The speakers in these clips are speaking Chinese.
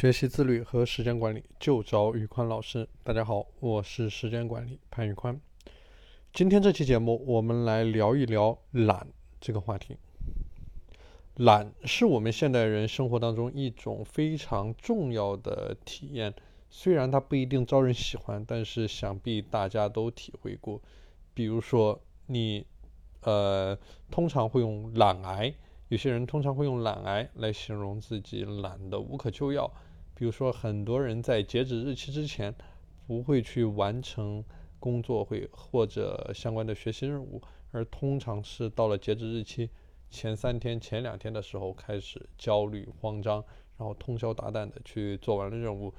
学习自律和时间管理就找宇宽老师。大家好，我是时间管理潘宇宽。今天这期节目，我们来聊一聊懒这个话题。懒是我们现代人生活当中一种非常重要的体验，虽然它不一定招人喜欢，但是想必大家都体会过。比如说，你呃，通常会用懒癌。有些人通常会用懒癌来形容自己懒得无可救药，比如说很多人在截止日期之前不会去完成工作会或者相关的学习任务，而通常是到了截止日期前三天、前两天的时候开始焦虑慌张，然后通宵达旦的去做完了任务。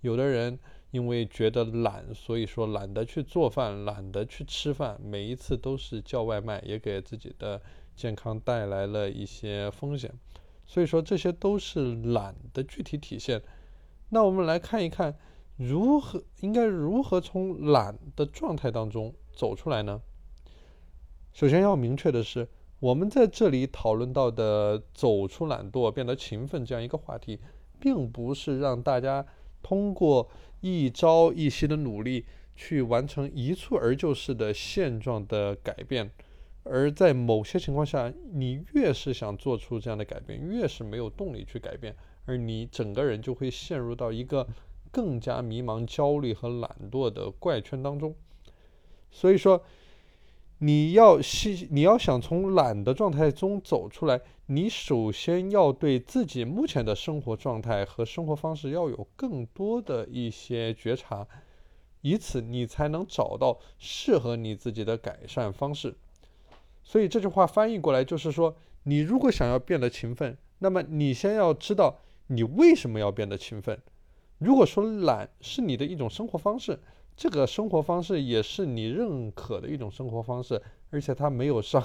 有的人因为觉得懒，所以说懒得去做饭，懒得去吃饭，每一次都是叫外卖，也给自己的。健康带来了一些风险，所以说这些都是懒的具体体现。那我们来看一看，如何应该如何从懒的状态当中走出来呢？首先要明确的是，我们在这里讨论到的走出懒惰、变得勤奋这样一个话题，并不是让大家通过一朝一夕的努力去完成一蹴而就式的现状的改变。而在某些情况下，你越是想做出这样的改变，越是没有动力去改变，而你整个人就会陷入到一个更加迷茫、焦虑和懒惰的怪圈当中。所以说，你要细，你要想从懒的状态中走出来，你首先要对自己目前的生活状态和生活方式要有更多的一些觉察，以此你才能找到适合你自己的改善方式。所以这句话翻译过来就是说，你如果想要变得勤奋，那么你先要知道你为什么要变得勤奋。如果说懒是你的一种生活方式，这个生活方式也是你认可的一种生活方式，而且它没有伤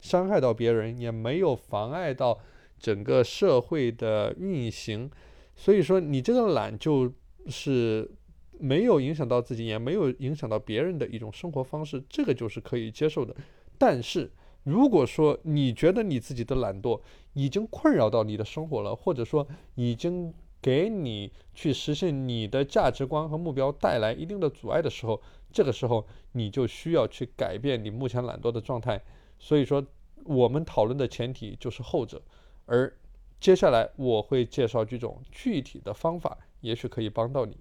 伤害到别人，也没有妨碍到整个社会的运行。所以说，你这个懒就是没有影响到自己，也没有影响到别人的一种生活方式，这个就是可以接受的。但是，如果说你觉得你自己的懒惰已经困扰到你的生活了，或者说已经给你去实现你的价值观和目标带来一定的阻碍的时候，这个时候你就需要去改变你目前懒惰的状态。所以说，我们讨论的前提就是后者。而接下来我会介绍几种具体的方法，也许可以帮到你。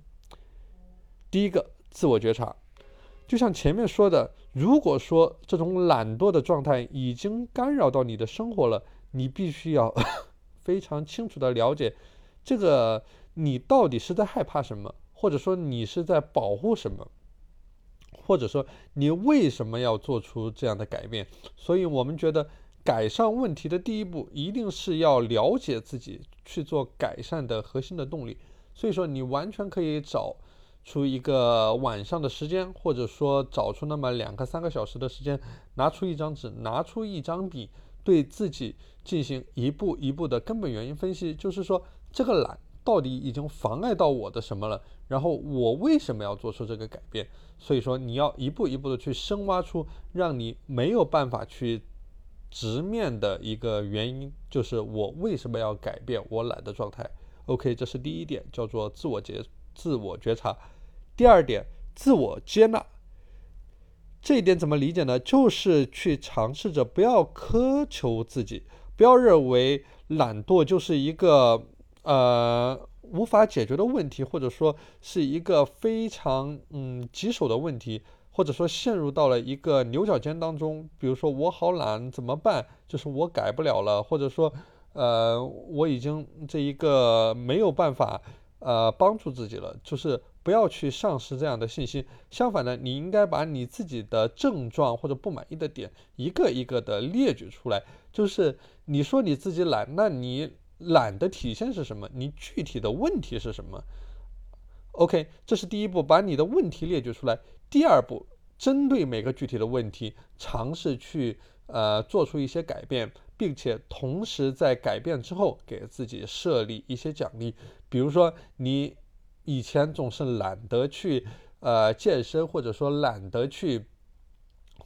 第一个，自我觉察。就像前面说的，如果说这种懒惰的状态已经干扰到你的生活了，你必须要 非常清楚的了解，这个你到底是在害怕什么，或者说你是在保护什么，或者说你为什么要做出这样的改变？所以我们觉得改善问题的第一步，一定是要了解自己去做改善的核心的动力。所以说，你完全可以找。出一个晚上的时间，或者说找出那么两个三个小时的时间，拿出一张纸，拿出一张笔，对自己进行一步一步的根本原因分析。就是说，这个懒到底已经妨碍到我的什么了？然后我为什么要做出这个改变？所以说，你要一步一步的去深挖出让你没有办法去直面的一个原因，就是我为什么要改变我懒的状态？OK，这是第一点，叫做自我觉自我觉察。第二点，自我接纳，这一点怎么理解呢？就是去尝试着不要苛求自己，不要认为懒惰就是一个呃无法解决的问题，或者说是一个非常嗯棘手的问题，或者说陷入到了一个牛角尖当中。比如说我好懒怎么办？就是我改不了了，或者说呃我已经这一个没有办法呃帮助自己了，就是。不要去丧失这样的信心，相反呢，你应该把你自己的症状或者不满意的点一个一个的列举出来。就是你说你自己懒，那你懒的体现是什么？你具体的问题是什么？OK，这是第一步，把你的问题列举出来。第二步，针对每个具体的问题，尝试去呃做出一些改变，并且同时在改变之后给自己设立一些奖励，比如说你。以前总是懒得去呃健身，或者说懒得去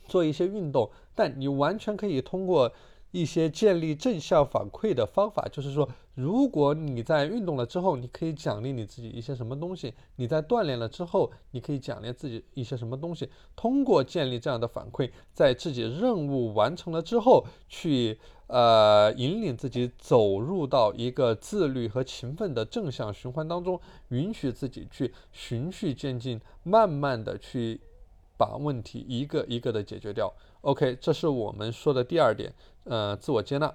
做一些运动，但你完全可以通过一些建立正向反馈的方法，就是说，如果你在运动了之后，你可以奖励你自己一些什么东西；你在锻炼了之后，你可以奖励自己一些什么东西。通过建立这样的反馈，在自己任务完成了之后，去呃引领自己走入到一个自律和勤奋的正向循环当中，允许自己去循序渐进，慢慢的去把问题一个一个的解决掉。OK，这是我们说的第二点。呃，自我接纳。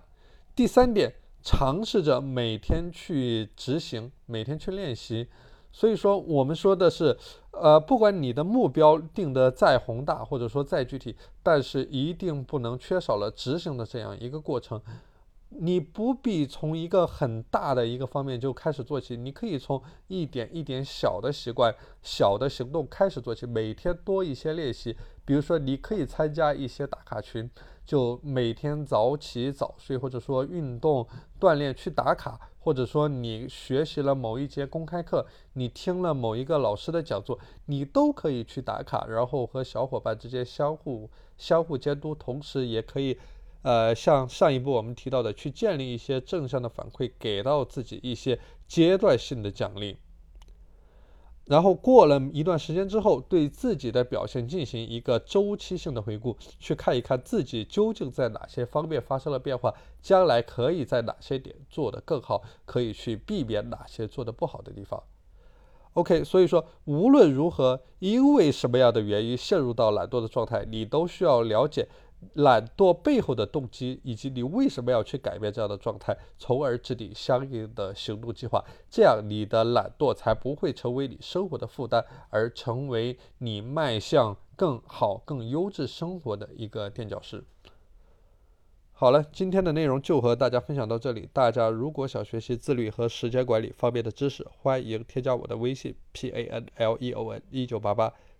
第三点，尝试着每天去执行，每天去练习。所以说，我们说的是，呃，不管你的目标定得再宏大，或者说再具体，但是一定不能缺少了执行的这样一个过程。你不必从一个很大的一个方面就开始做起，你可以从一点一点小的习惯、小的行动开始做起，每天多一些练习。比如说，你可以参加一些打卡群，就每天早起早睡，或者说运动锻炼去打卡，或者说你学习了某一节公开课，你听了某一个老师的讲座，你都可以去打卡，然后和小伙伴之间相互相互监督，同时也可以。呃，像上一步我们提到的，去建立一些正向的反馈，给到自己一些阶段性的奖励，然后过了一段时间之后，对自己的表现进行一个周期性的回顾，去看一看自己究竟在哪些方面发生了变化，将来可以在哪些点做得更好，可以去避免哪些做得不好的地方。OK，所以说无论如何，因为什么样的原因陷入到懒惰的状态，你都需要了解。懒惰背后的动机，以及你为什么要去改变这样的状态，从而制定相应的行动计划，这样你的懒惰才不会成为你生活的负担，而成为你迈向更好、更优质生活的一个垫脚石。好了，今天的内容就和大家分享到这里。大家如果想学习自律和时间管理方面的知识，欢迎添加我的微信 p a n l e o n 一九八八。